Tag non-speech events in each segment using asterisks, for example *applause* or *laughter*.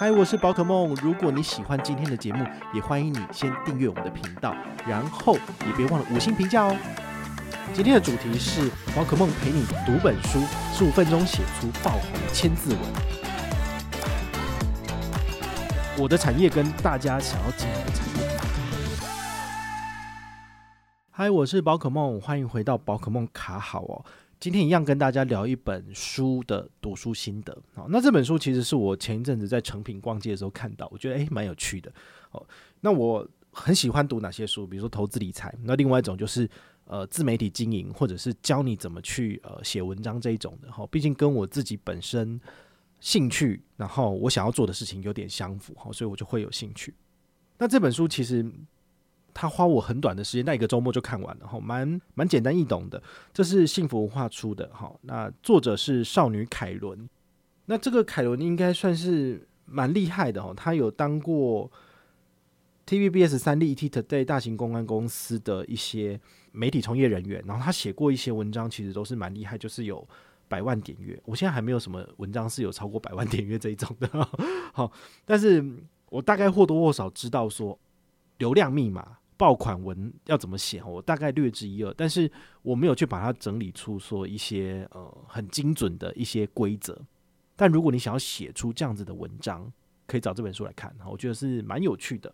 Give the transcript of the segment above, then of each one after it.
嗨，我是宝可梦。如果你喜欢今天的节目，也欢迎你先订阅我们的频道，然后也别忘了五星评价哦。今天的主题是宝可梦陪你读本书，十五分钟写出爆红千字文。我的产业跟大家想要进入的产业。嗨，我是宝可梦，欢迎回到宝可梦卡好哦。今天一样跟大家聊一本书的读书心得。好，那这本书其实是我前一阵子在诚品逛街的时候看到，我觉得诶蛮有趣的。哦，那我很喜欢读哪些书？比如说投资理财，那另外一种就是呃自媒体经营，或者是教你怎么去呃写文章这一种的。哈，毕竟跟我自己本身兴趣，然后我想要做的事情有点相符，哈，所以我就会有兴趣。那这本书其实。他花我很短的时间，那一个周末就看完了，哈，蛮蛮简单易懂的。这是幸福文化出的，哈，那作者是少女凯伦。那这个凯伦应该算是蛮厉害的，哈，他有当过 TVBS 三立 ETtoday 大型公关公司的一些媒体从业人员，然后他写过一些文章，其实都是蛮厉害，就是有百万点阅。我现在还没有什么文章是有超过百万点阅这一种的，好，但是我大概或多或少知道说流量密码。爆款文要怎么写？我大概略知一二，但是我没有去把它整理出说一些呃很精准的一些规则。但如果你想要写出这样子的文章，可以找这本书来看，我觉得是蛮有趣的。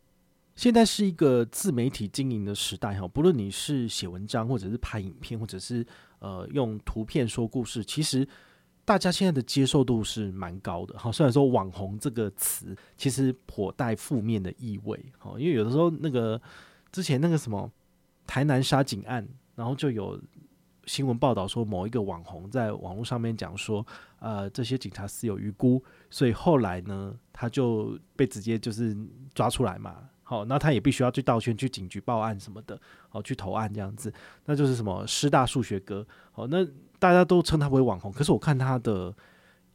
现在是一个自媒体经营的时代哈，不论你是写文章，或者是拍影片，或者是呃用图片说故事，其实大家现在的接受度是蛮高的。哈，虽然说网红这个词其实颇带负面的意味，哈，因为有的时候那个。之前那个什么台南杀警案，然后就有新闻报道说某一个网红在网络上面讲说，呃，这些警察死有余辜，所以后来呢，他就被直接就是抓出来嘛。好，那他也必须要去道歉，去警局报案什么的，好，去投案这样子，那就是什么师大数学哥。好，那大家都称他为网红，可是我看他的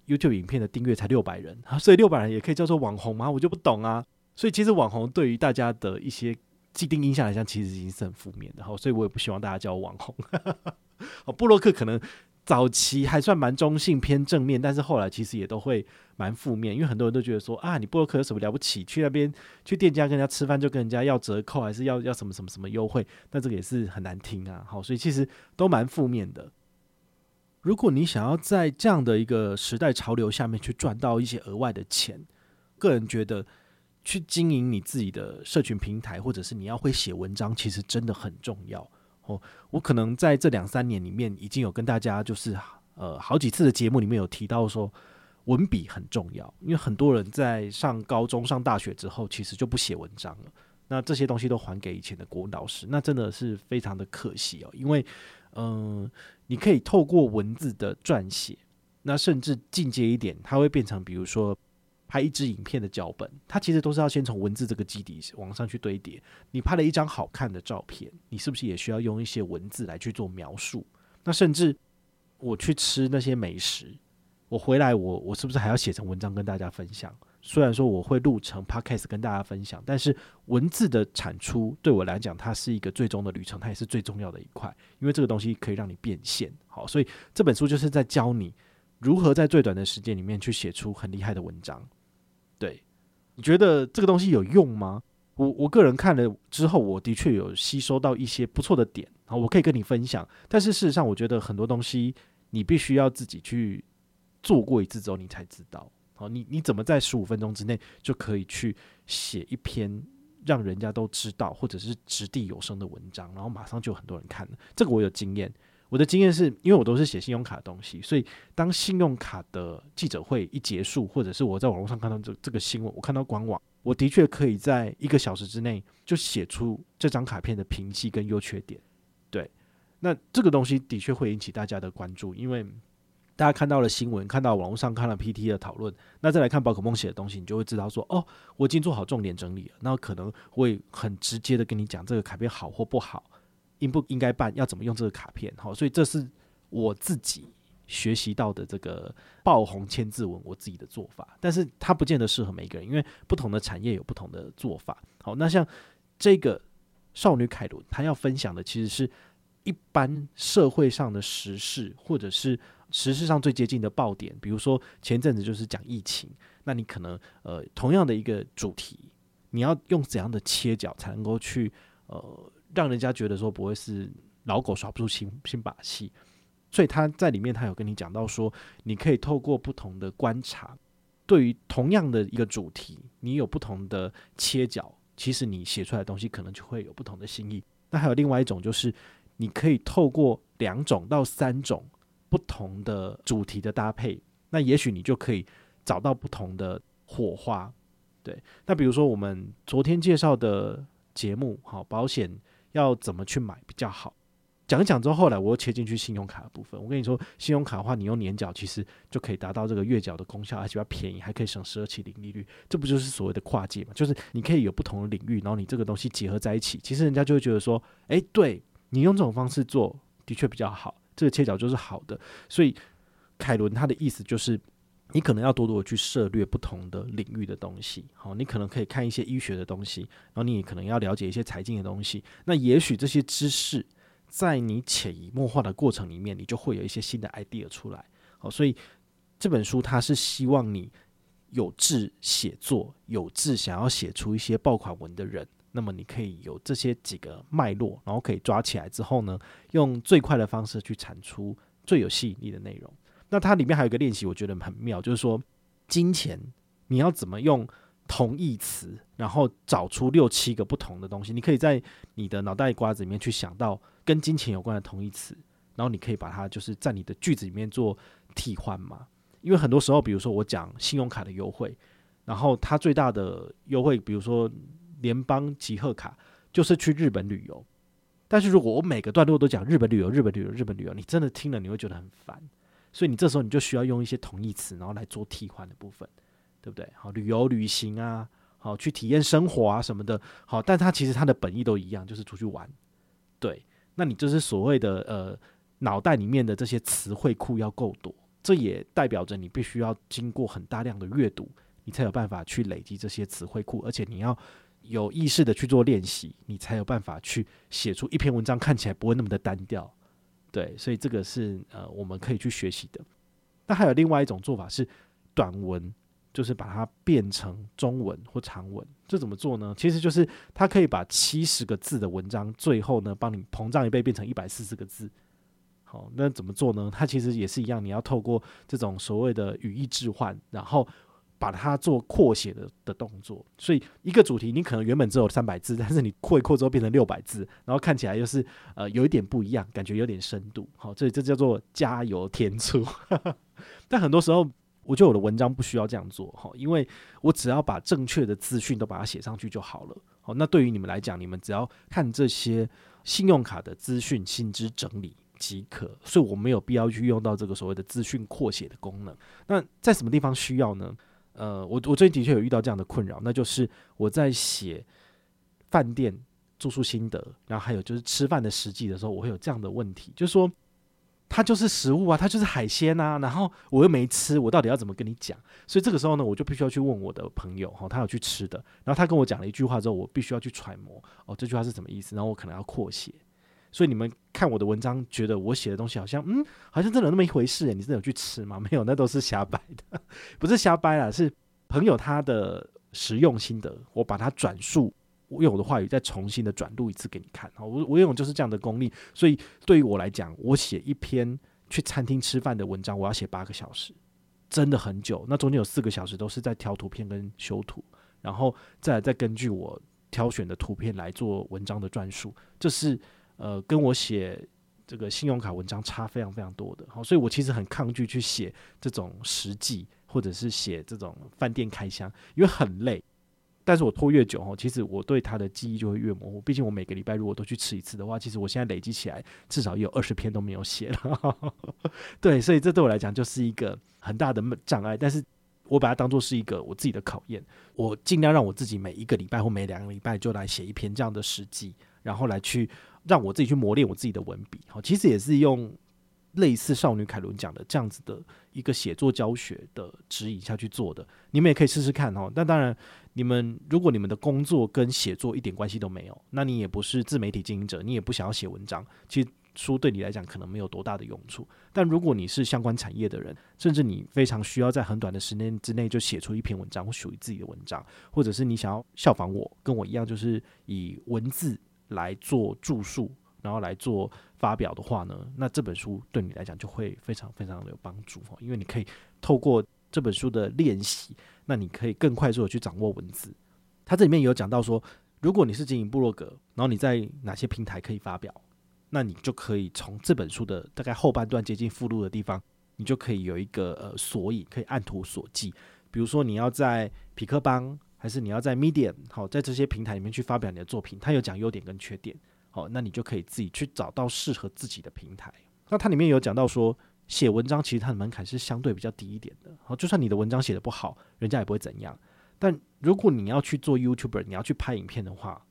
YouTube 影片的订阅才六百人，所以六百人也可以叫做网红吗？我就不懂啊。所以其实网红对于大家的一些既定印象来讲，其实已经是很负面的，好，所以我也不希望大家叫我网红。好，布洛克可能早期还算蛮中性偏正面，但是后来其实也都会蛮负面，因为很多人都觉得说啊，你布洛克有什么了不起？去那边去店家跟人家吃饭就跟人家要折扣，还是要要什么什么什么优惠？那这个也是很难听啊。好，所以其实都蛮负面的。如果你想要在这样的一个时代潮流下面去赚到一些额外的钱，个人觉得。去经营你自己的社群平台，或者是你要会写文章，其实真的很重要哦。我可能在这两三年里面，已经有跟大家就是呃好几次的节目里面有提到说，文笔很重要，因为很多人在上高中、上大学之后，其实就不写文章了。那这些东西都还给以前的国文老师，那真的是非常的可惜哦。因为嗯、你可以透过文字的撰写，那甚至进阶一点，它会变成比如说。拍一支影片的脚本，它其实都是要先从文字这个基底往上去堆叠。你拍了一张好看的照片，你是不是也需要用一些文字来去做描述？那甚至我去吃那些美食，我回来我我是不是还要写成文章跟大家分享？虽然说我会录成 podcast 跟大家分享，但是文字的产出对我来讲，它是一个最终的旅程，它也是最重要的一块，因为这个东西可以让你变现。好，所以这本书就是在教你如何在最短的时间里面去写出很厉害的文章。对，你觉得这个东西有用吗？我我个人看了之后，我的确有吸收到一些不错的点，好，我可以跟你分享。但是事实上，我觉得很多东西你必须要自己去做过一次之后，你才知道。好，你你怎么在十五分钟之内就可以去写一篇让人家都知道，或者是掷地有声的文章，然后马上就很多人看了。这个我有经验。我的经验是，因为我都是写信用卡的东西，所以当信用卡的记者会一结束，或者是我在网络上看到这这个新闻，我看到官网，我的确可以在一个小时之内就写出这张卡片的评析跟优缺点。对，那这个东西的确会引起大家的关注，因为大家看到了新闻，看到网络上看了 PT 的讨论，那再来看宝可梦写的东西，你就会知道说，哦，我已经做好重点整理了，那可能会很直接的跟你讲这个卡片好或不好，应不应该办，要怎么用这个卡片，好，所以这是我自己学习到的这个爆红千字文，我自己的做法，但是它不见得适合每一个人，因为不同的产业有不同的做法。好，那像这个少女凯伦，她要分享的其实是一般社会上的时事，或者是。时事上最接近的爆点，比如说前阵子就是讲疫情，那你可能呃同样的一个主题，你要用怎样的切角才能够去呃让人家觉得说不会是老狗耍不出新新把戏，所以他在里面他有跟你讲到说，你可以透过不同的观察，对于同样的一个主题，你有不同的切角，其实你写出来的东西可能就会有不同的新意。那还有另外一种就是，你可以透过两种到三种。不同的主题的搭配，那也许你就可以找到不同的火花。对，那比如说我们昨天介绍的节目，好，保险要怎么去买比较好？讲一讲之后，后来我又切进去信用卡的部分。我跟你说，信用卡的话，你用年缴其实就可以达到这个月缴的功效，而且比较便宜，还可以省十二期零利率。这不就是所谓的跨界嘛？就是你可以有不同的领域，然后你这个东西结合在一起，其实人家就会觉得说，诶，对你用这种方式做的确比较好。这个切角就是好的，所以凯伦他的意思就是，你可能要多多的去涉猎不同的领域的东西。好，你可能可以看一些医学的东西，然后你也可能要了解一些财经的东西。那也许这些知识在你潜移默化的过程里面，你就会有一些新的 idea 出来。好，所以这本书它是希望你有志写作、有志想要写出一些爆款文的人。那么你可以有这些几个脉络，然后可以抓起来之后呢，用最快的方式去产出最有吸引力的内容。那它里面还有一个练习，我觉得很妙，就是说金钱你要怎么用同义词，然后找出六七个不同的东西。你可以在你的脑袋瓜子里面去想到跟金钱有关的同义词，然后你可以把它就是在你的句子里面做替换嘛。因为很多时候，比如说我讲信用卡的优惠，然后它最大的优惠，比如说。联邦集贺卡就是去日本旅游，但是如果我每个段落都讲日本旅游、日本旅游、日本旅游，你真的听了你会觉得很烦，所以你这时候你就需要用一些同义词，然后来做替换的部分，对不对？好，旅游、旅行啊，好，去体验生活啊什么的，好，但它其实它的本意都一样，就是出去玩，对。那你就是所谓的呃脑袋里面的这些词汇库要够多，这也代表着你必须要经过很大量的阅读，你才有办法去累积这些词汇库，而且你要。有意识的去做练习，你才有办法去写出一篇文章，看起来不会那么的单调。对，所以这个是呃我们可以去学习的。那还有另外一种做法是短文，就是把它变成中文或长文。这怎么做呢？其实就是它可以把七十个字的文章，最后呢帮你膨胀一倍，变成一百四十个字。好，那怎么做呢？它其实也是一样，你要透过这种所谓的语义置换，然后。把它做扩写的的动作，所以一个主题你可能原本只有三百字，*laughs* 但是你扩一扩之后变成六百字，然后看起来又是呃有一点不一样，感觉有点深度。好，这这叫做加油添醋。*laughs* 但很多时候，我觉得我的文章不需要这样做哈，因为我只要把正确的资讯都把它写上去就好了。好，那对于你们来讲，你们只要看这些信用卡的资讯、薪资整理即可，所以我没有必要去用到这个所谓的资讯扩写的功能。那在什么地方需要呢？呃，我我最近的确有遇到这样的困扰，那就是我在写饭店住宿心得，然后还有就是吃饭的实际的时候，我会有这样的问题，就是说它就是食物啊，它就是海鲜啊，然后我又没吃，我到底要怎么跟你讲？所以这个时候呢，我就必须要去问我的朋友，哈，他有去吃的，然后他跟我讲了一句话之后，我必须要去揣摩，哦，这句话是什么意思？然后我可能要扩写。所以你们看我的文章，觉得我写的东西好像，嗯，好像真的有那么一回事诶，你真的有去吃吗？*laughs* 没有，那都是瞎掰的，不是瞎掰啦，是朋友他的实用心得，我把它转述，我用我的话语再重新的转录一次给你看。好，我我用就是这样的功力。所以对于我来讲，我写一篇去餐厅吃饭的文章，我要写八个小时，真的很久。那中间有四个小时都是在挑图片跟修图，然后再再根据我挑选的图片来做文章的转述，这是。呃，跟我写这个信用卡文章差非常非常多的，好，所以我其实很抗拒去写这种实际，或者是写这种饭店开箱，因为很累。但是我拖越久哦，其实我对它的记忆就会越模糊。毕竟我每个礼拜如果都去吃一次的话，其实我现在累积起来至少也有二十篇都没有写了。*laughs* 对，所以这对我来讲就是一个很大的障碍。但是我把它当做是一个我自己的考验，我尽量让我自己每一个礼拜或每两个礼拜就来写一篇这样的实记，然后来去让我自己去磨练我自己的文笔。好，其实也是用。类似少女凯伦讲的这样子的一个写作教学的指引下去做的，你们也可以试试看哦。那当然，你们如果你们的工作跟写作一点关系都没有，那你也不是自媒体经营者，你也不想要写文章，其实书对你来讲可能没有多大的用处。但如果你是相关产业的人，甚至你非常需要在很短的时间之内就写出一篇文章或属于自己的文章，或者是你想要效仿我，跟我一样，就是以文字来做著述。然后来做发表的话呢，那这本书对你来讲就会非常非常的有帮助哦，因为你可以透过这本书的练习，那你可以更快速的去掌握文字。它这里面有讲到说，如果你是经营部落格，然后你在哪些平台可以发表，那你就可以从这本书的大概后半段接近附录的地方，你就可以有一个呃索引，可以按图索骥。比如说你要在匹克邦，还是你要在 Medium，好，在这些平台里面去发表你的作品，它有讲优点跟缺点。好，那你就可以自己去找到适合自己的平台。那它里面有讲到说，写文章其实它的门槛是相对比较低一点的。好，就算你的文章写得不好，人家也不会怎样。但如果你要去做 YouTuber，你要去拍影片的话，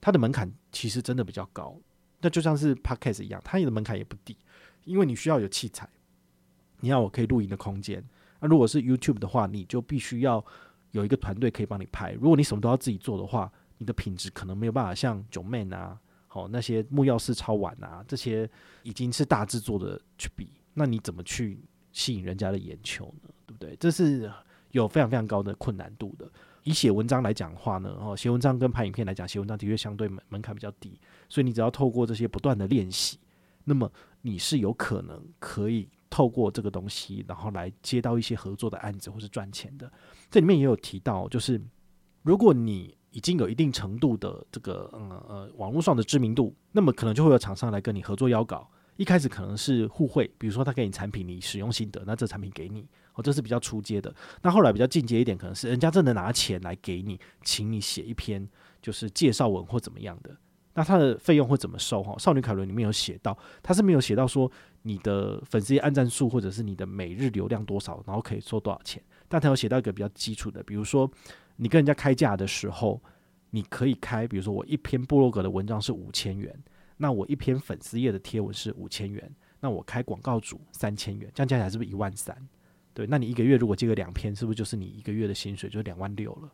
它的门槛其实真的比较高。那就像是 Podcast 一样，它的门槛也不低，因为你需要有器材，你要我可以录音的空间。那如果是 YouTube 的话，你就必须要有一个团队可以帮你拍。如果你什么都要自己做的话，你的品质可能没有办法像 Joeman 啊。好，那些木曜4超玩啊，这些已经是大制作的去比，那你怎么去吸引人家的眼球呢？对不对？这是有非常非常高的困难度的。以写文章来讲的话呢，哦，写文章跟拍影片来讲，写文章的确相对门门槛比较低，所以你只要透过这些不断的练习，那么你是有可能可以透过这个东西，然后来接到一些合作的案子或是赚钱的。这里面也有提到，就是如果你已经有一定程度的这个嗯呃网络上的知名度，那么可能就会有厂商来跟你合作邀稿。一开始可能是互惠，比如说他给你产品，你使用心得，那这产品给你，哦，这是比较初阶的。那后来比较进阶一点，可能是人家真的拿钱来给你，请你写一篇就是介绍文或怎么样的。那他的费用会怎么收？哈，少女凯伦里面有写到，他是没有写到说你的粉丝按赞数或者是你的每日流量多少，然后可以收多少钱。但他有写到一个比较基础的，比如说。你跟人家开价的时候，你可以开，比如说我一篇部落格的文章是五千元，那我一篇粉丝页的贴文是五千元，那我开广告主三千元，这样加起来是不是一万三？对，那你一个月如果接个两篇，是不是就是你一个月的薪水就两万六了？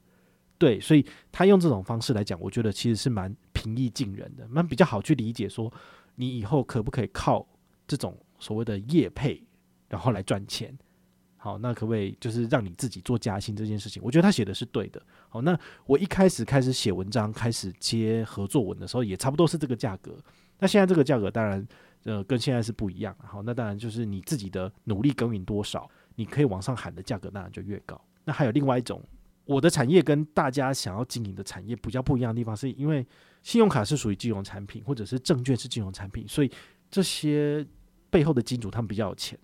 对，所以他用这种方式来讲，我觉得其实是蛮平易近人的，蛮比较好去理解。说你以后可不可以靠这种所谓的业配，然后来赚钱？好，那可不可以就是让你自己做加薪这件事情？我觉得他写的是对的。好，那我一开始开始写文章，开始接合作文的时候，也差不多是这个价格。那现在这个价格当然，呃，跟现在是不一样。好，那当然就是你自己的努力耕耘多少，你可以往上喊的价格当然就越高。那还有另外一种，我的产业跟大家想要经营的产业比较不一样的地方，是因为信用卡是属于金融产品，或者是证券是金融产品，所以这些背后的金主他们比较有钱。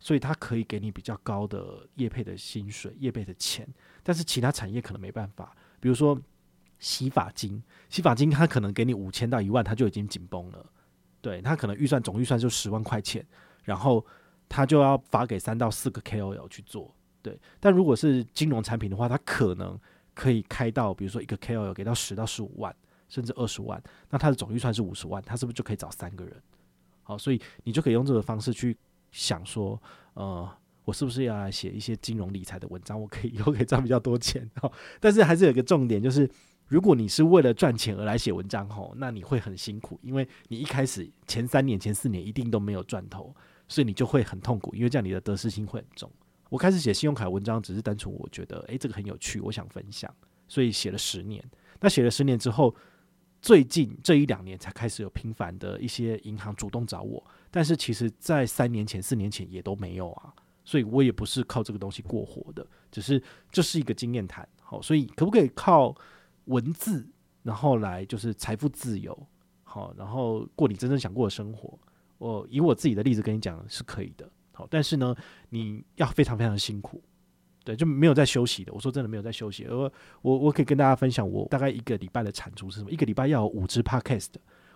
所以他可以给你比较高的业配的薪水、业配的钱，但是其他产业可能没办法。比如说洗发精，洗发精他可能给你五千到一万，他就已经紧绷了。对，他可能预算总预算就十万块钱，然后他就要发给三到四个 KOL 去做。对，但如果是金融产品的话，他可能可以开到，比如说一个 KOL 给到十到十五万，甚至二十万，那他的总预算是五十万，他是不是就可以找三个人？好，所以你就可以用这个方式去。想说，呃，我是不是要来写一些金融理财的文章？我可以 *laughs* 以后可以赚比较多钱哈。但是还是有一个重点，就是如果你是为了赚钱而来写文章吼，那你会很辛苦，因为你一开始前三年、前四年一定都没有赚头，所以你就会很痛苦，因为这样你的得失心会很重。我开始写信用卡文章，只是单纯我觉得，诶、这个很有趣，我想分享，所以写了十年。那写了十年之后，最近这一两年才开始有频繁的一些银行主动找我。但是其实，在三年前、四年前也都没有啊，所以我也不是靠这个东西过活的，只是这是一个经验谈。好，所以可不可以靠文字，然后来就是财富自由，好，然后过你真正想过的生活？我以我自己的例子跟你讲是可以的。好，但是呢，你要非常非常辛苦，对，就没有在休息的。我说真的没有在休息，而我我可以跟大家分享，我大概一个礼拜的产出是什么？一个礼拜要有五支 podcast，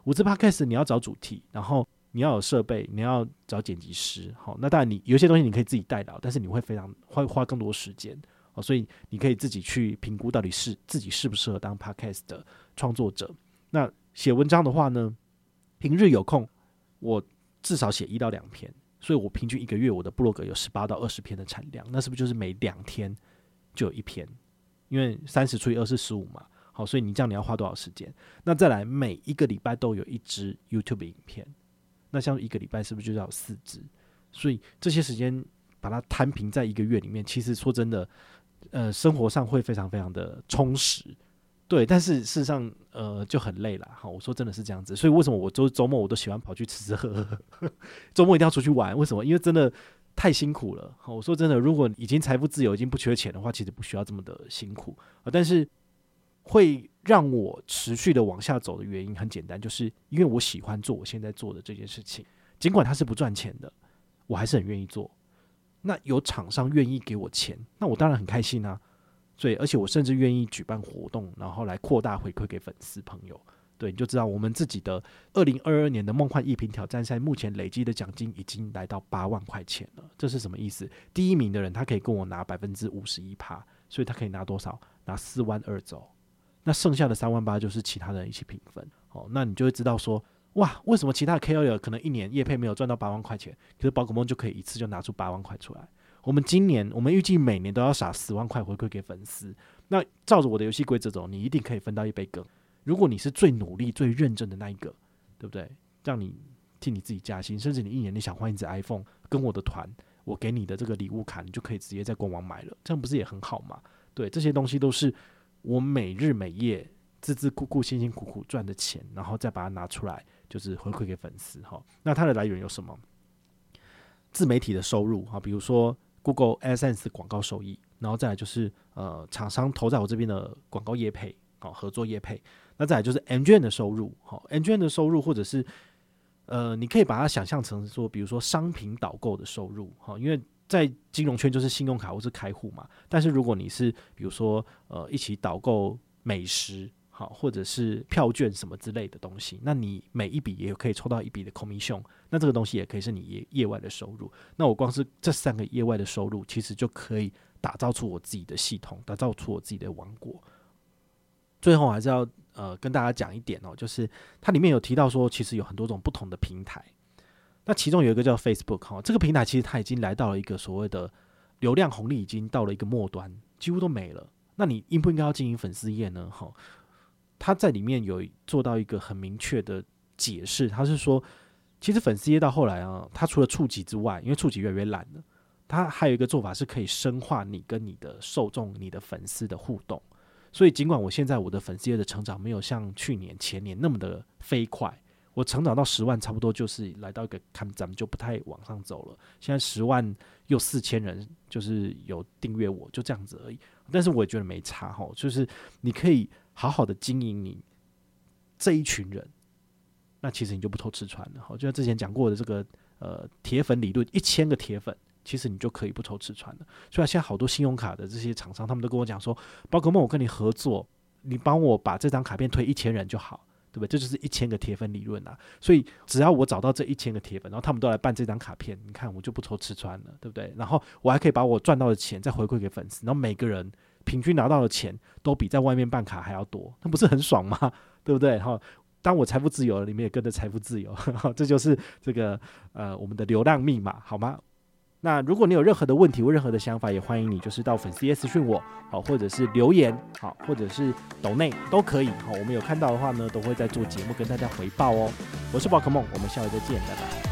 五支 podcast 你要找主题，然后你要有设备，你要找剪辑师。好，那当然你有些东西你可以自己代劳，但是你会非常会花更多时间。哦，所以你可以自己去评估到底是自己适不适合当 podcast 的创作者。那写文章的话呢，平日有空我至少写一到两篇。所以我平均一个月我的部落格有十八到二十篇的产量，那是不是就是每两天就有一篇？因为三十除以二是十五嘛，好，所以你这样你要花多少时间？那再来每一个礼拜都有一支 YouTube 影片，那像一个礼拜是不是就要四支？所以这些时间把它摊平在一个月里面，其实说真的，呃，生活上会非常非常的充实。对，但是事实上，呃，就很累了。好，我说真的是这样子，所以为什么我周周末我都喜欢跑去吃吃喝喝，*laughs* 周末一定要出去玩？为什么？因为真的太辛苦了。好，我说真的，如果已经财富自由，已经不缺钱的话，其实不需要这么的辛苦啊。但是会让我持续的往下走的原因很简单，就是因为我喜欢做我现在做的这件事情，尽管它是不赚钱的，我还是很愿意做。那有厂商愿意给我钱，那我当然很开心啊。对，而且我甚至愿意举办活动，然后来扩大回馈给粉丝朋友。对，你就知道我们自己的二零二二年的梦幻一品挑战赛，目前累积的奖金已经来到八万块钱了。这是什么意思？第一名的人他可以跟我拿百分之五十一趴，所以他可以拿多少？拿四万二走。那剩下的三万八就是其他人一起平分。哦，那你就会知道说，哇，为什么其他的 KOL 可能一年业配没有赚到八万块钱，可是宝可梦就可以一次就拿出八万块出来？我们今年，我们预计每年都要撒十万块回馈给粉丝。那照着我的游戏规则走，你一定可以分到一杯羹。如果你是最努力、最认真的那一个，对不对？让你替你自己加薪，甚至你一年你想换一只 iPhone，跟我的团，我给你的这个礼物卡，你就可以直接在官网买了，这样不是也很好吗？对，这些东西都是我每日每夜孜孜不倦、辛辛苦苦赚的钱，然后再把它拿出来，就是回馈给粉丝哈。那它的来源有什么？自媒体的收入哈，比如说。Google AdSense 广告收益，然后再来就是呃厂商投在我这边的广告业配，好合作业配，那再来就是 N 卷的收入，好 MGM 的收入，或者是呃你可以把它想象成说，比如说商品导购的收入，好，因为在金融圈就是信用卡或是开户嘛，但是如果你是比如说呃一起导购美食。好，或者是票券什么之类的东西，那你每一笔也可以抽到一笔的 commission，那这个东西也可以是你业业外的收入。那我光是这三个业外的收入，其实就可以打造出我自己的系统，打造出我自己的王国。最后还是要呃跟大家讲一点哦，就是它里面有提到说，其实有很多种不同的平台，那其中有一个叫 Facebook 哈，这个平台其实它已经来到了一个所谓的流量红利已经到了一个末端，几乎都没了。那你应不应该要经营粉丝页呢？哈？他在里面有做到一个很明确的解释，他是说，其实粉丝页到后来啊，他除了触及之外，因为触及越来越懒了，他还有一个做法是可以深化你跟你的受众、你的粉丝的互动。所以，尽管我现在我的粉丝页的成长没有像去年、前年那么的飞快，我成长到十万，差不多就是来到一个看咱们就不太往上走了。现在十万又四千人，就是有订阅我，就这样子而已。但是我也觉得没差哈，就是你可以。好好的经营你这一群人，那其实你就不愁吃穿了。好，就像之前讲过的这个呃铁粉理论，一千个铁粉，其实你就可以不愁吃穿了。所以现在好多信用卡的这些厂商，他们都跟我讲说，宝可梦，我跟你合作，你帮我把这张卡片推一千人就好，对不对？这就是一千个铁粉理论啊。所以只要我找到这一千个铁粉，然后他们都来办这张卡片，你看我就不愁吃穿了，对不对？然后我还可以把我赚到的钱再回馈给粉丝，然后每个人。平均拿到的钱都比在外面办卡还要多，那不是很爽吗？*laughs* 对不对？哈，当我财富自由了，你们也跟着财富自由，*laughs* 这就是这个呃我们的流量密码，好吗？那如果你有任何的问题或任何的想法，也欢迎你就是到粉丝页私讯我，好，或者是留言，好，或者是抖内都可以，好，我们有看到的话呢，都会在做节目跟大家回报哦。我是宝可梦，我们下回再见，拜拜。